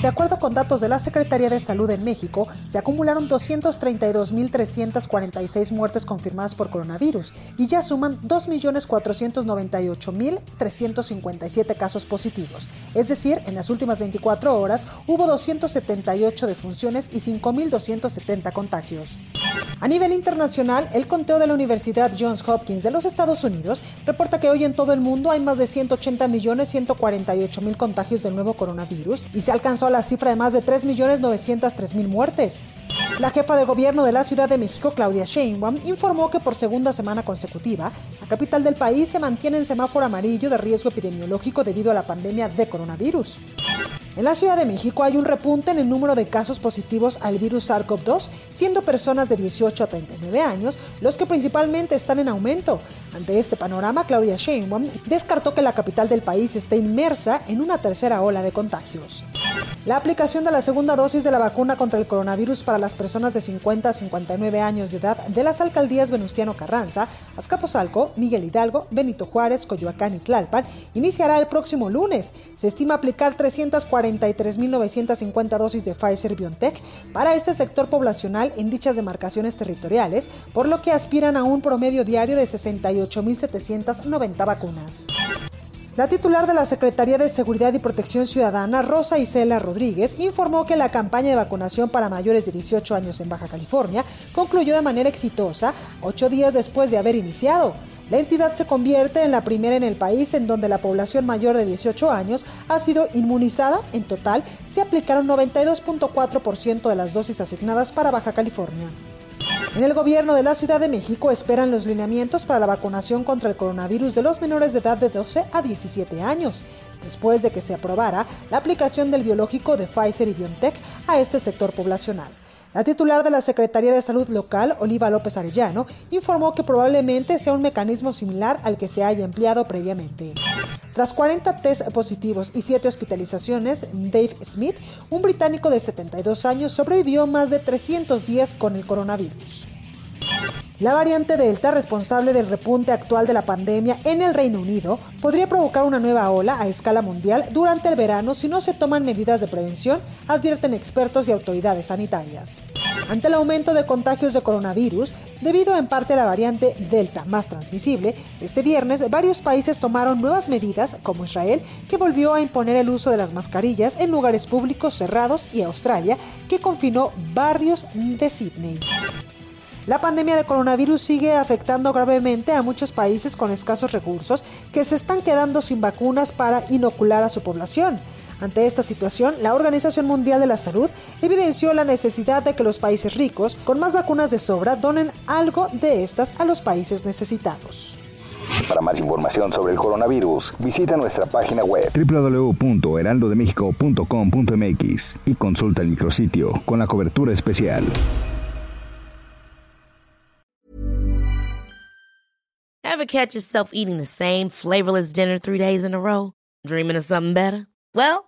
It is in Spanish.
De acuerdo con datos de la Secretaría de Salud en México, se acumularon 232.346 muertes confirmadas por coronavirus y ya suman 2.498.357 casos positivos. Es decir, en las últimas 24 horas hubo 278 defunciones y 5.270 contagios. A nivel internacional, el conteo de la Universidad Johns Hopkins de los Estados Unidos reporta que hoy en todo el mundo hay más de 180.148.000 contagios del nuevo coronavirus y se alcanzó la cifra de más de 3.903.000 muertes. La jefa de gobierno de la Ciudad de México, Claudia Sheinbaum, informó que por segunda semana consecutiva, la capital del país se mantiene en semáforo amarillo de riesgo epidemiológico debido a la pandemia de coronavirus. En la Ciudad de México hay un repunte en el número de casos positivos al virus SARS-CoV-2, siendo personas de 18 a 39 años los que principalmente están en aumento. Ante este panorama, Claudia Sheinbaum descartó que la capital del país esté inmersa en una tercera ola de contagios. La aplicación de la segunda dosis de la vacuna contra el coronavirus para las personas de 50 a 59 años de edad de las alcaldías Venustiano Carranza, Azcapotzalco, Miguel Hidalgo, Benito Juárez, Coyoacán y Tlalpan iniciará el próximo lunes. Se estima aplicar 343.950 dosis de Pfizer BioNTech para este sector poblacional en dichas demarcaciones territoriales, por lo que aspiran a un promedio diario de 68.790 vacunas. La titular de la Secretaría de Seguridad y Protección Ciudadana, Rosa Isela Rodríguez, informó que la campaña de vacunación para mayores de 18 años en Baja California concluyó de manera exitosa ocho días después de haber iniciado. La entidad se convierte en la primera en el país en donde la población mayor de 18 años ha sido inmunizada. En total, se aplicaron 92.4% de las dosis asignadas para Baja California. En el gobierno de la Ciudad de México esperan los lineamientos para la vacunación contra el coronavirus de los menores de edad de 12 a 17 años, después de que se aprobara la aplicación del biológico de Pfizer y BioNTech a este sector poblacional. La titular de la Secretaría de Salud Local, Oliva López Arellano, informó que probablemente sea un mecanismo similar al que se haya empleado previamente. Tras 40 test positivos y 7 hospitalizaciones, Dave Smith, un británico de 72 años, sobrevivió más de 300 días con el coronavirus. La variante Delta, responsable del repunte actual de la pandemia en el Reino Unido, podría provocar una nueva ola a escala mundial durante el verano si no se toman medidas de prevención, advierten expertos y autoridades sanitarias. Ante el aumento de contagios de coronavirus, debido en parte a la variante Delta más transmisible, este viernes varios países tomaron nuevas medidas, como Israel, que volvió a imponer el uso de las mascarillas en lugares públicos cerrados, y Australia, que confinó barrios de Sydney. La pandemia de coronavirus sigue afectando gravemente a muchos países con escasos recursos que se están quedando sin vacunas para inocular a su población. Ante esta situación, la Organización Mundial de la Salud evidenció la necesidad de que los países ricos, con más vacunas de sobra, donen algo de estas a los países necesitados. Para más información sobre el coronavirus, visita nuestra página web www.heraldodemexico.com.mx y consulta el micrositio con la cobertura especial. Ever catch yourself eating the same flavorless dinner three days in a row? Dreaming of something better? Well,